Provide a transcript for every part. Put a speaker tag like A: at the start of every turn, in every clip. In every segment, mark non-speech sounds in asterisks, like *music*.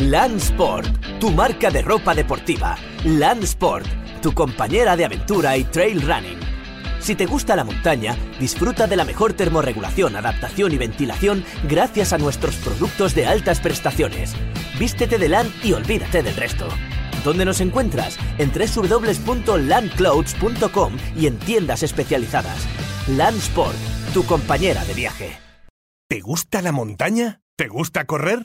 A: Landsport, tu marca de ropa deportiva. Landsport, tu compañera de aventura y trail running. Si te gusta la montaña, disfruta de la mejor termorregulación, adaptación y ventilación gracias a nuestros productos de altas prestaciones. Vístete de LAN y olvídate del resto. ¿Dónde nos encuentras? En www.landclouds.com y en tiendas especializadas. Landsport, tu compañera de viaje.
B: ¿Te gusta la montaña? ¿Te gusta correr?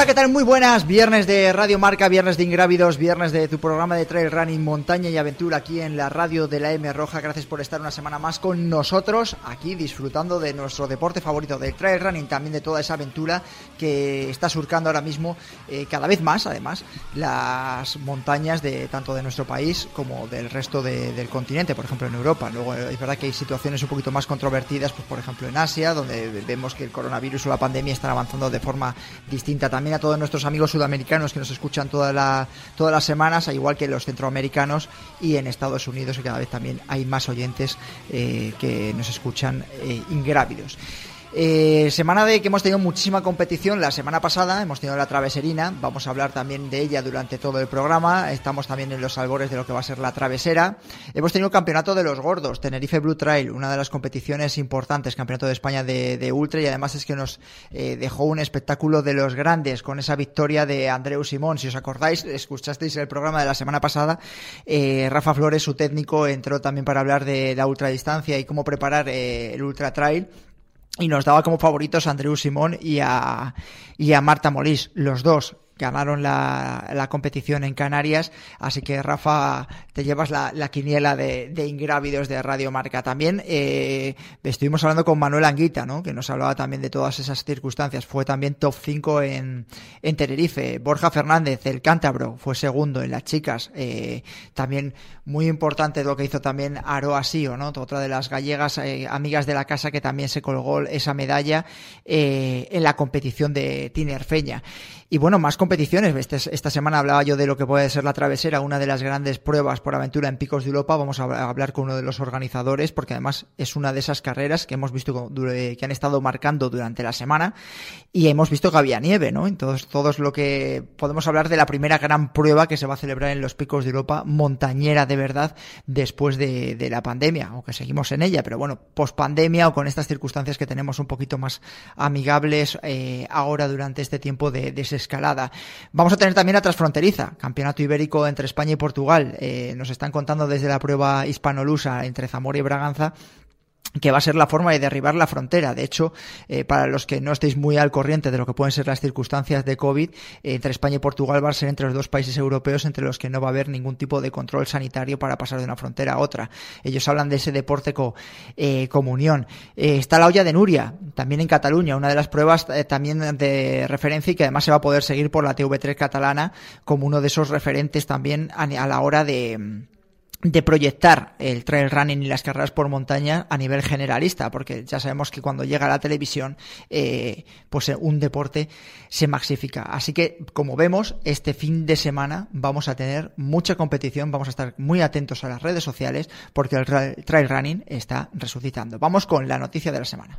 C: Hola, ¿qué tal? Muy buenas. Viernes de Radio Marca, viernes de Ingrávidos, viernes de tu programa de Trail Running, Montaña y Aventura aquí en la radio de la M Roja. Gracias por estar una semana más con nosotros, aquí disfrutando de nuestro deporte favorito, del Trail Running, también de toda esa aventura que está surcando ahora mismo eh, cada vez más, además, las montañas de tanto de nuestro país como del resto de- del continente, por ejemplo en Europa. Luego eh, es verdad que hay situaciones un poquito más controvertidas, pues por ejemplo en Asia, donde vemos que el coronavirus o la pandemia están avanzando de forma distinta también a todos nuestros amigos sudamericanos que nos escuchan todas las semanas, al igual que los centroamericanos y en Estados Unidos, que cada vez también hay más oyentes eh, que nos escuchan eh, ingrávidos. Eh, semana de que hemos tenido muchísima competición. La semana pasada hemos tenido la traveserina. Vamos a hablar también de ella durante todo el programa. Estamos también en los albores de lo que va a ser la travesera. Hemos tenido el campeonato de los gordos, Tenerife Blue Trail, una de las competiciones importantes, campeonato de España de, de ultra y además es que nos eh, dejó un espectáculo de los grandes con esa victoria de Andreu Simón. Si os acordáis, escuchasteis el programa de la semana pasada. eh, Rafa Flores, su técnico, entró también para hablar de la ultradistancia y cómo preparar eh, el ultra trail y nos daba como favoritos a Andreu Simón y a, y a Marta Molís, los dos ganaron la, la competición en Canarias, así que Rafa, te llevas la, la quiniela de, ingrávidos de Radio Marca. También eh, estuvimos hablando con Manuel Anguita, ¿no? que nos hablaba también de todas esas circunstancias. Fue también top 5 en, en Tenerife. Borja Fernández, el cántabro, fue segundo en las chicas. Eh, también muy importante lo que hizo también Aroa Sio, ¿no? otra de las gallegas eh, amigas de la casa que también se colgó esa medalla en la competición de Tinerfeña. Y bueno, más. Este- esta semana hablaba yo de lo que puede ser la travesera, una de las grandes pruebas por aventura en Picos de Europa. Vamos a hablar con uno de los organizadores, porque además es una de esas carreras que hemos visto que han estado marcando durante la semana y hemos visto que había nieve, ¿no? Entonces, todo es lo que podemos hablar de la primera gran prueba que se va a celebrar en los Picos de Europa, montañera de verdad, después de, de la pandemia, aunque seguimos en ella, pero bueno, post pandemia o con estas circunstancias que tenemos un poquito más amigables eh, ahora durante este tiempo de desescalada. Vamos a tener también la transfronteriza, campeonato ibérico entre España y Portugal. Eh, nos están contando desde la prueba hispanolusa entre Zamora y Braganza que va a ser la forma de derribar la frontera. De hecho, eh, para los que no estéis muy al corriente de lo que pueden ser las circunstancias de COVID, entre España y Portugal va a ser entre los dos países europeos entre los que no va a haber ningún tipo de control sanitario para pasar de una frontera a otra. Ellos hablan de ese deporte co, eh, comunión. Eh, está la olla de Nuria, también en Cataluña, una de las pruebas también de referencia y que además se va a poder seguir por la TV3 catalana como uno de esos referentes también a la hora de de proyectar el trail running y las carreras por montaña a nivel generalista, porque ya sabemos que cuando llega la televisión, eh, pues eh, un deporte se maxifica. Así que, como vemos, este fin de semana vamos a tener mucha competición, vamos a estar muy atentos a las redes sociales, porque el tra- trail running está resucitando. Vamos con la noticia de la semana.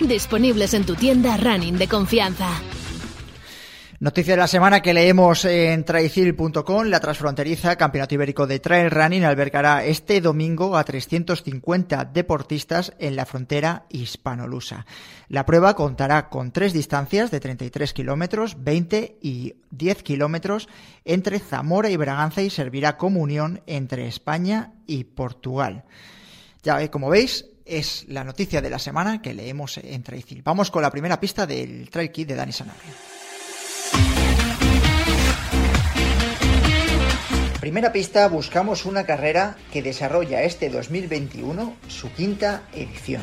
D: Disponibles en tu tienda running de confianza.
C: Noticia de la semana que leemos en traicil.com, la transfronteriza Campeonato Ibérico de Trail Running albergará este domingo a 350 deportistas en la frontera hispanolusa. La prueba contará con tres distancias de 33 kilómetros, 20 y 10 kilómetros entre Zamora y Braganza y servirá como unión entre España y Portugal. Ya como veis, es la noticia de la semana que leemos en Traicil. Vamos con la primera pista del Trail Kit de Dani Sanabria. Primera pista, buscamos una carrera que desarrolla este 2021 su quinta edición.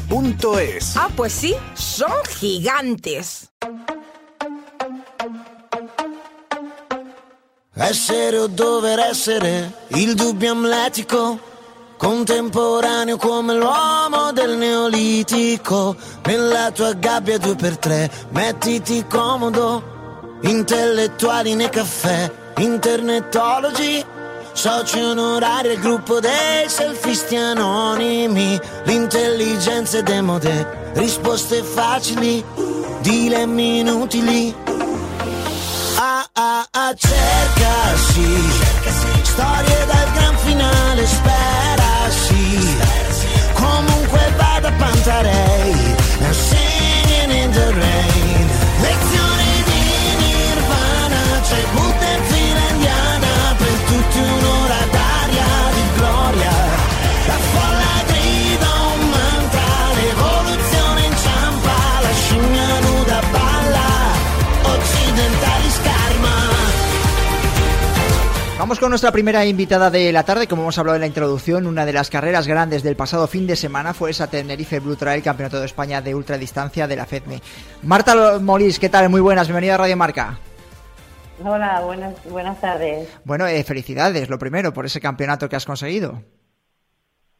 B: es.
E: Ah, pues sí, son gigantes.
F: Essere o dover essere, il dubbio amletico, contemporaneo come l'uomo del neolitico. Nella tua gabbia due per tre, mettiti comodo, intellettuali nei caffè, internetologi soci onorari al gruppo dei selfisti anonimi, l'intelligenza è demode, risposte facili, dilemmi inutili. Ah ah ah, cerca sì, storie dal gran finale, spera sì, comunque vada Pantarei,
C: nuestra primera invitada de la tarde. Como hemos hablado en la introducción, una de las carreras grandes del pasado fin de semana fue esa Tenerife Blue Trail, Campeonato de España de ultradistancia de la FEDME. Marta Molís, ¿qué tal? Muy buenas, bienvenida a Radio Marca.
G: Hola, buenas, buenas tardes.
C: Bueno, eh, felicidades, lo primero, por ese campeonato que has conseguido.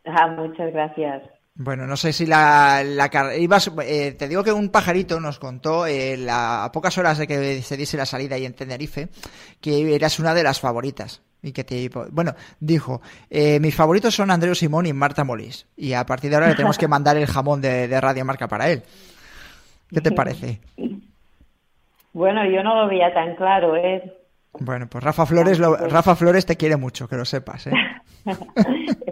G: Ah, muchas gracias.
C: Bueno, no sé si la, la ibas, eh, te digo que un pajarito nos contó eh, la- a pocas horas de que se diese la salida ahí en Tenerife que eras una de las favoritas y que te bueno dijo eh, mis favoritos son Andreu Simón y Marta Molís y a partir de ahora le tenemos que *laughs* mandar el jamón de, de Radio Marca para él. ¿Qué te parece?
G: Bueno, yo no lo veía tan claro, ¿eh?
C: Bueno, pues Rafa Flores lo- Rafa Flores te quiere mucho, que lo sepas, ¿eh?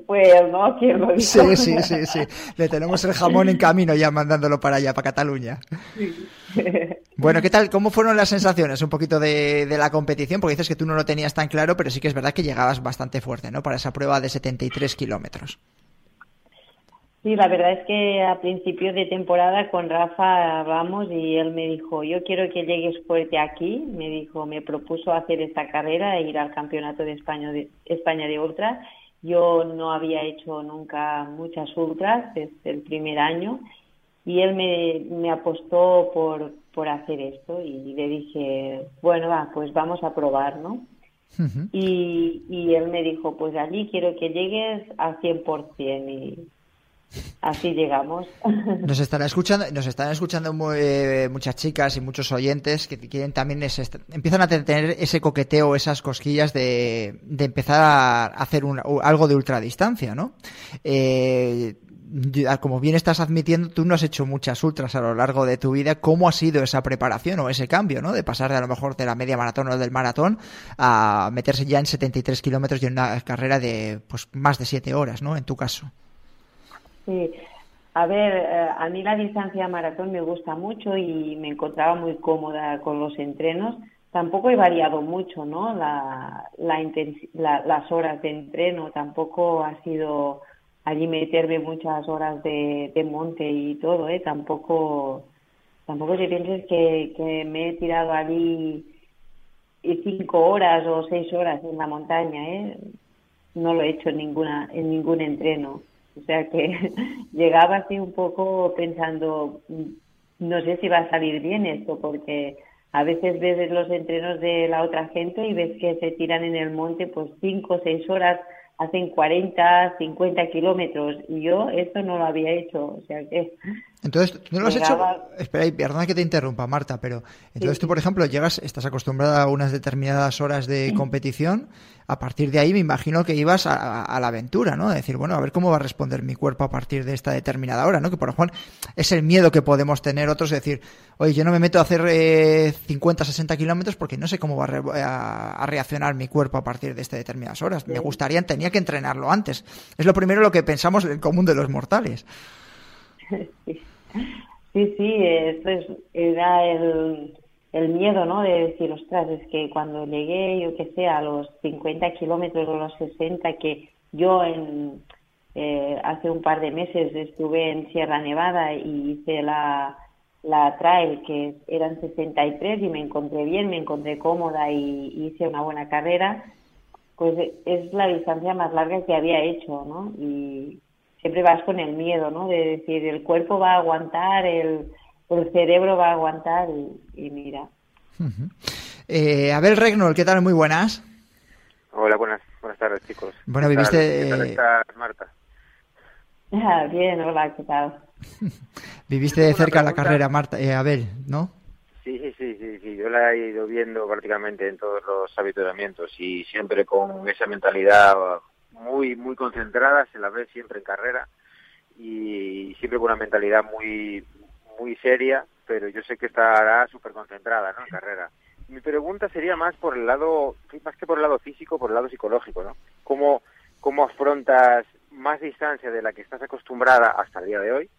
G: Fue *laughs* él, ¿no? Quien lo dijo.
C: Sí, sí, sí, sí. Le tenemos el jamón en camino ya mandándolo para allá, para Cataluña. *laughs* Bueno, ¿qué tal? ¿Cómo fueron las sensaciones un poquito de, de la competición? Porque dices que tú no lo tenías tan claro, pero sí que es verdad que llegabas bastante fuerte, ¿no? Para esa prueba de 73 kilómetros.
G: Sí, la verdad es que a principio de temporada con Rafa hablamos y él me dijo, yo quiero que llegues fuerte aquí. Me dijo, me propuso hacer esta carrera e ir al Campeonato de España de, España de Ultras. Yo no había hecho nunca muchas ultras desde el primer año y él me, me apostó por, por hacer esto y le dije, bueno, va, pues vamos a probar, ¿no? Y, y él me dijo, pues allí quiero que llegues al 100% y así llegamos. *laughs*
C: Nos estarán escuchando, nos están escuchando mu- eh, muchas chicas y muchos oyentes que quieren también ese- empiezan a tener ese coqueteo, esas cosquillas de, de empezar a hacer un- algo de ultradistancia, ¿no? Eh, como bien estás admitiendo, tú no has hecho muchas ultras a lo largo de tu vida. ¿Cómo ha sido esa preparación o ese cambio, ¿no? De pasar de a lo mejor de la media maratón o del maratón a meterse ya en 73 kilómetros y en una carrera de pues más de 7 horas, ¿no? En tu caso.
G: Sí. A ver, eh, a mí la distancia maratón me gusta mucho y me encontraba muy cómoda con los entrenos. Tampoco he variado mucho, ¿no? La, la, las horas de entreno tampoco ha sido allí meterme muchas horas de, monte y todo, ¿eh? Tampoco, tampoco te pienses que, que me he tirado allí cinco horas o seis horas en la montaña, ¿eh? No lo he hecho en ninguna, en ningún entreno. O sea que *laughs* llegaba así un poco pensando, no sé si va a salir bien esto, porque a veces ves los entrenos de la otra gente y ves que se tiran en el monte pues cinco o seis horas hacen 40, 50 kilómetros y yo esto no lo había hecho, o sea que...
C: Entonces, ¿tú no lo has hecho? Espera, y perdona que te interrumpa, Marta, pero entonces tú, por ejemplo, llegas, estás acostumbrada a unas determinadas horas de competición, a partir de ahí me imagino que ibas a, la aventura, ¿no? decir, bueno, a ver cómo va a responder mi cuerpo a partir de esta determinada hora, ¿no? Que por ejemplo es el miedo que podemos tener otros, de decir, oye, yo no me meto a hacer eh, 50, 60 kilómetros porque no sé cómo va a, reaccionar mi cuerpo a partir de estas determinadas horas. Me gustaría, tenía que entrenarlo antes. Es lo primero lo que pensamos en el común de los mortales. *laughs*
G: Sí, sí, esto es, era el, el miedo, ¿no? De decir, ostras, es que cuando llegué, yo que sé, a los 50 kilómetros o los 60, que yo en, eh, hace un par de meses estuve en Sierra Nevada y hice la, la trail, que eran 63 y me encontré bien, me encontré cómoda y hice una buena carrera, pues es la distancia más larga que había hecho, ¿no? Y siempre vas con el miedo, ¿no? De decir, el cuerpo va a aguantar, el, el cerebro va a aguantar y, mira.
C: eh, Abel Regnol, ¿qué tal? Muy buenas.
H: Hola, buenas, buenas tardes, chicos.
C: Bueno, viviste...
H: ¿Qué tal estás, Marta?
G: Ah, bien, hola, ¿qué tal? *laughs*
C: viviste de cerca la carrera, Marta, eh, Abel, ¿no?
H: Sí, sí, sí, sí, yo la he ido viendo prácticamente en todos los habituamientos y siempre con esa mentalidad muy muy concentrada, se la ve siempre en carrera y siempre con una mentalidad muy muy seria, pero yo sé que estará súper concentrada ¿no? en carrera. Mi pregunta sería más por el lado, más que por el lado físico, por el lado psicológico, ¿no? ¿Cómo, cómo afrontas más distancia de la que estás acostumbrada hasta el día de hoy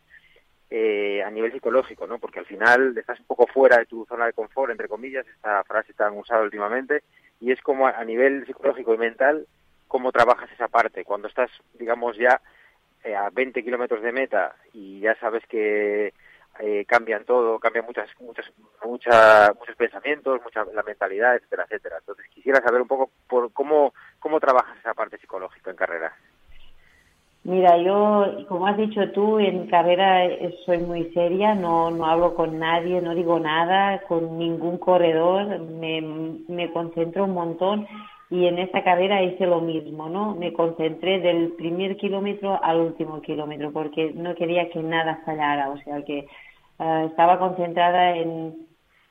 H: eh, a nivel psicológico, ¿no? Porque al final estás un poco fuera de tu zona de confort, entre comillas, esta frase tan usada últimamente, y es como a nivel psicológico y mental cómo trabajas esa parte. Cuando estás, digamos, ya eh, a 20 kilómetros de meta y ya sabes que eh, cambian todo, cambian muchas, muchas, muchas, muchos pensamientos, mucha la mentalidad, etcétera, etcétera. Entonces quisiera saber un poco por cómo, cómo trabajas esa parte psicológica en carrera.
G: Mira, yo, como has dicho tú, en carrera soy muy seria, no, no hablo con nadie, no digo nada, con ningún corredor, me, me concentro un montón y en esta carrera hice lo mismo, ¿no? Me concentré del primer kilómetro al último kilómetro porque no quería que nada fallara, o sea que eh, estaba concentrada en,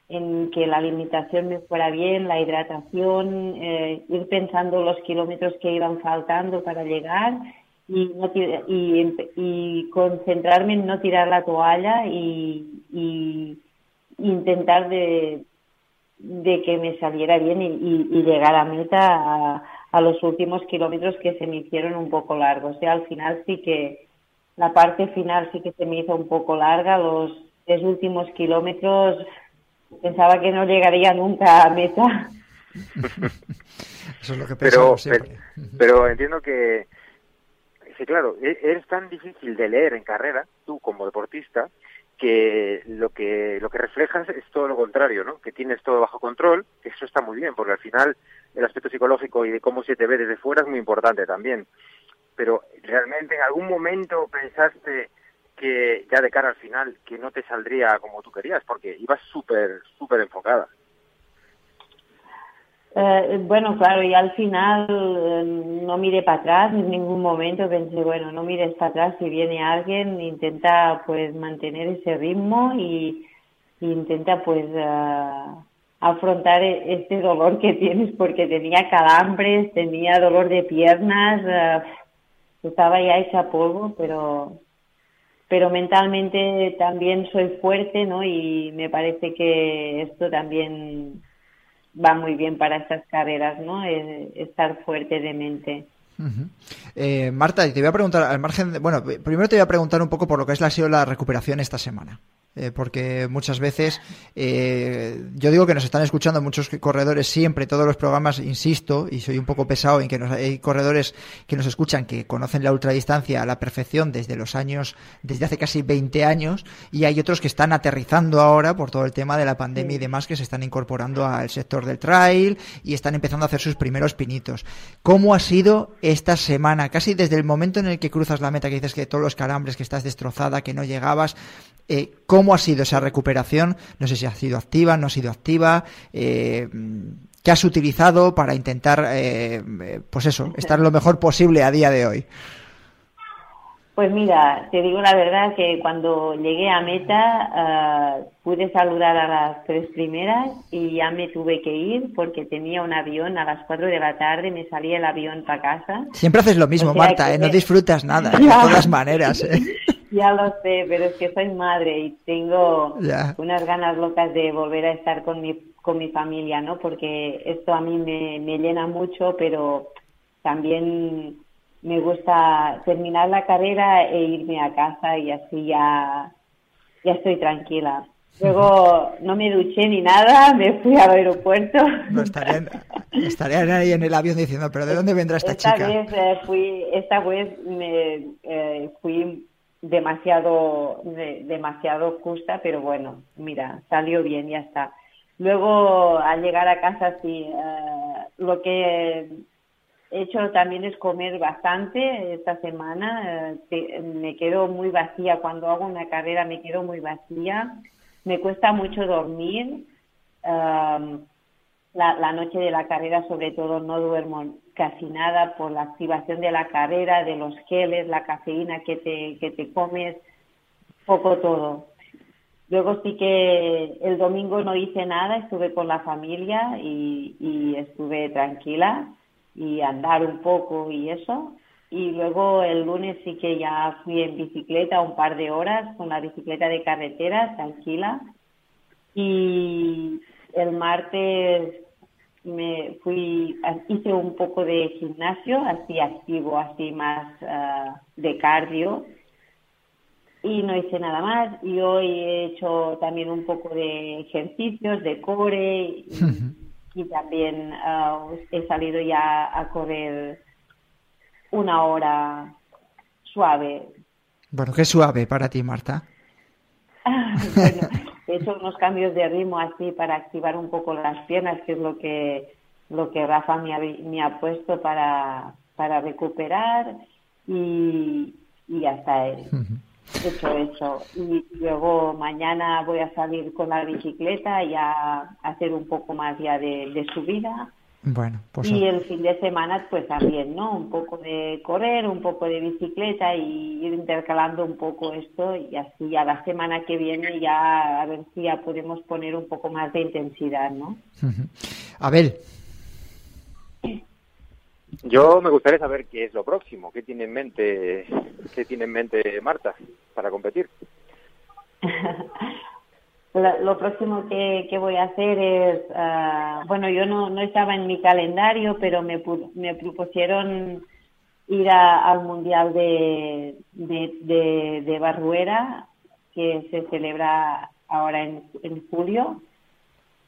G: en que la alimentación me fuera bien, la hidratación, eh, ir pensando los kilómetros que iban faltando para llegar y, y, y concentrarme en no tirar la toalla y, y intentar de, de que me saliera bien y, llegar a meta a, los últimos kilómetros que se me hicieron un poco largos. O sea, al final sí que la parte final sí que se me hizo un poco larga. Los tres últimos kilómetros pensaba que no llegaría nunca a meta. *laughs*
C: Eso es lo que
H: pero, pero, entiendo que, sí, claro, e, es tan difícil de leer en carrera, tú como deportista, que lo que lo que reflejas es todo lo contrario, ¿no? Que tienes todo bajo control, que eso está muy bien, porque al final el aspecto psicológico y de cómo se te ve desde fuera es muy importante también. Pero realmente en algún momento pensaste que ya de cara al final que no te saldría como tú querías, porque ibas súper súper enfocada.
G: Eh, bueno, claro, y al final eh, no miré para atrás en ningún momento, pensé, bueno, no mires para atrás, si viene alguien, intenta pues mantener ese ritmo y, intenta pues eh, afrontar e-, este dolor que tienes porque tenía calambres, tenía dolor de piernas, estaba ya hecha polvo, pero pero mentalmente también soy fuerte, ¿no? Y me parece que esto también va muy bien para estas carreras, ¿no? Eh, estar fuerte de mente.
C: Eh, Marta, te voy a preguntar, al margen, de, bueno, primero te voy a preguntar un poco por lo que la, sido la recuperación esta semana. Eh, porque muchas veces eh, yo digo que nos están escuchando muchos corredores siempre, todos los programas, insisto, y soy un poco pesado en que hay corredores que nos escuchan que conocen la ultradistancia a la perfección desde los años, desde hace casi 20 años, y hay otros que están aterrizando ahora por todo el tema de la pandemia y demás que se están incorporando al sector del trail y están empezando a hacer sus primeros pinitos. ¿Cómo ha sido esta semana? Casi desde el momento en el que cruzas la meta, que dices que todos los calambres, que estás destrozada, que no llegabas, eh, ¿Cómo ha sido esa recuperación? No sé si ha sido activa, no ha sido activa. Eh, ¿Qué has utilizado para intentar, eh, pues eso, estar lo mejor posible a día de hoy?
G: Pues mira, te digo la verdad que cuando llegué a meta uh, pude saludar a las tres primeras y ya me tuve que ir porque tenía un avión a las cuatro de la tarde, me salía el avión para casa.
C: Siempre haces lo mismo, Marta, ¿eh? no disfrutas nada, de *laughs* todas maneras. ¿eh?
G: Ya lo sé, pero es que soy madre y tengo unas ganas locas de volver a estar con mi, con mi familia, ¿no? Porque esto a mí me, me llena mucho, pero también me gusta terminar la carrera e irme a casa y así ya, ya estoy tranquila. Luego no me duché ni nada, me fui al aeropuerto.
C: No estarían, estarían ahí en el avión diciendo, pero ¿de dónde vendrá esta,
G: esta
C: chica?
G: Vez, eh, fui, esta vez me eh, fui demasiado, de, demasiado justa, pero bueno, mira, salió bien, ya está. Luego, al llegar a casa, sí, eh, lo que he hecho también es comer bastante esta semana. Eh, me quedo muy vacía. Cuando hago una carrera me quedo muy vacía. Me cuesta mucho dormir. La, la, noche de la carrera, sobre todo, no duermo casi nada por la activación de la carrera, de los geles, la cafeína que te, que te comes, poco todo. Luego sí que el domingo no hice nada, estuve con la familia y, y estuve tranquila y andar un poco y eso. Y luego el lunes sí que ya fui en bicicleta un par de horas con la bicicleta de carretera, tranquila. Y el martes me fui, hice un poco de gimnasio, así activo, así más uh, de cardio. Y no hice nada más. Y hoy he hecho también un poco de ejercicios de core. Y, y también uh, he salido ya a correr una hora suave.
C: Bueno, qué suave para ti, Marta. *laughs*
G: bueno, he hecho unos cambios de ritmo así para activar un poco las piernas, que es lo que lo que Rafa me ha, me ha puesto para, para recuperar y, y ya está. *laughs* hecho eso. Y luego mañana voy a salir con la bicicleta y a hacer un poco más ya de, subida.
C: Bueno, pues
G: y el fin de semana, pues también, ¿no? Un poco de correr, un poco de bicicleta y ir intercalando un poco esto y así a la semana que viene ya a ver si ya podemos poner un poco más de intensidad, ¿no?
C: Abel,
H: yo me gustaría saber qué es lo próximo, qué tiene en mente, qué tiene en mente Marta para competir. *laughs*
G: lo, próximo que, voy a hacer es, uh, bueno, yo no, no estaba en mi calendario, pero me, me propusieron ir al Mundial de, de, de, de, Barruera, que se celebra ahora en, en julio,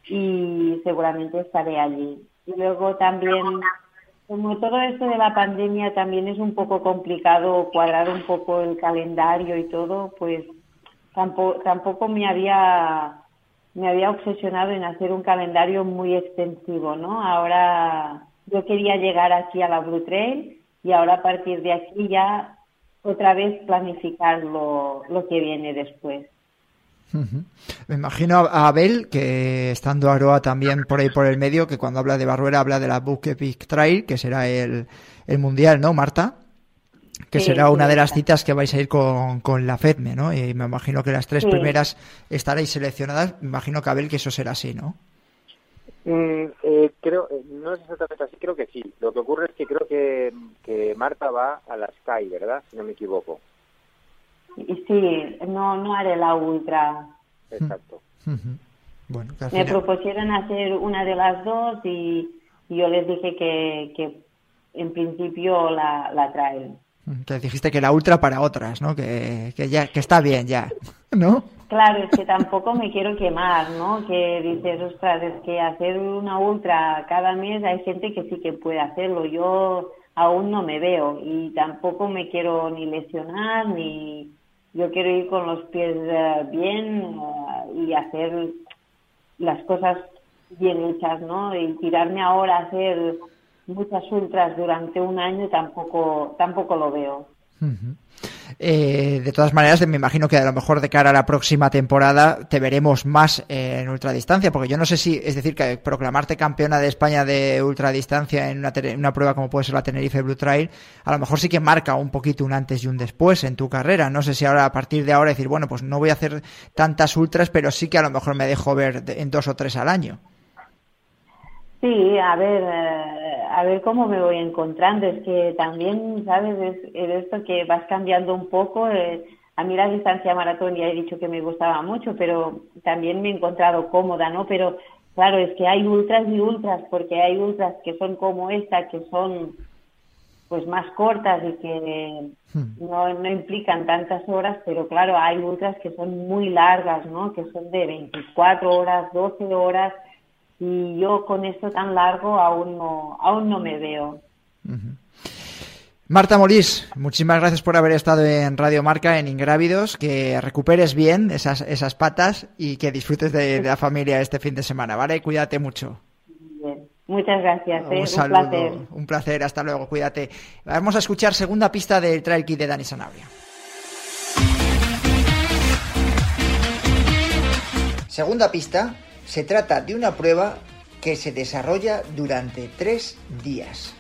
G: y seguramente estaré allí. Y luego también como todo esto de la pandemia también es un poco complicado cuadrar un poco el calendario y todo, pues tampoco, tampoco me había me había obsesionado en hacer un calendario muy extensivo, ¿no? Ahora yo quería llegar aquí a la Blue Trail y ahora a partir de aquí ya otra vez planificar lo, lo que viene después.
C: Me imagino a Abel, que estando Aroa también por ahí por el medio, que cuando habla de Barruera habla de la Book Epic Trail, que será el, el mundial, ¿no, Marta? Que será una de las citas que vais a ir con, con la FEDME, ¿no? Y me imagino que las tres primeras estaréis seleccionadas. Me imagino que Abel que eso será así, ¿no?
H: Mm, eh, creo, eh, no es exactamente así, creo que sí. Lo que ocurre es que creo que, que Marta va a la Sky, ¿verdad? Si no me equivoco.
G: y sí, no, no haré la ultra.
H: Exacto.
C: Bueno, que al
G: Me
C: final-
G: propusieron hacer una de las dos y, y yo les dije que, que en principio la, la traen.
C: Que dijiste que la ultra para otras, ¿no? Que, que ya que está bien ya, *laughs* ¿no?
G: Claro, es que tampoco me quiero quemar, ¿no? Que dices, ostras, es que hacer una ultra cada mes hay gente que sí que puede hacerlo. Yo aún no me veo y tampoco me quiero ni lesionar ni yo quiero ir con los pies eh, bien eh, y hacer las cosas bien hechas, ¿no? Y tirarme ahora a hacer muchas ultras durante un año tampoco tampoco lo veo.
C: Eh, de todas maneras, me imagino que a lo mejor de cara a la próxima temporada te veremos más eh, en ultradistancia, porque yo no sé si, es decir, que proclamarte campeona de España de ultradistancia en una, una prueba como puede ser la Tenerife Blue Trail, a lo mejor sí que marca un poquito un antes y un después en tu carrera. No sé si ahora a partir de ahora decir, bueno, pues no voy a hacer tantas ultras, pero sí que a lo mejor me dejo ver en dos o tres al año.
G: Sí, a ver, eh, a ver cómo me voy encontrando. Es que también, ¿sabes? Es, es esto que vas cambiando un poco. eh, a mí la distancia maratón ya he dicho que me gustaba mucho, pero también me he encontrado cómoda, ¿no? Pero claro, es que hay ultras y ultras, porque hay ultras que son como esta, que son pues más cortas y que no, no implican tantas horas, pero claro, hay ultras que son muy largas, ¿no? Que son de 24 horas, 12 horas, y yo con esto tan largo aún no, aún no me veo.
C: Marta Morís, muchísimas gracias por haber estado en Radio Marca, en Ingrávidos, que recuperes bien esas, esas patas y que disfrutes de, de la familia este fin de semana, ¿vale? Cuídate mucho.
G: Bien. Muchas gracias, ¿eh?
C: Un
G: placer.
C: un placer, hasta luego, cuídate. Vamos a escuchar segunda pista del Trail Kit de Dani Sanabria. Segunda pista, se trata de una prueba que se desarrolla durante tres días.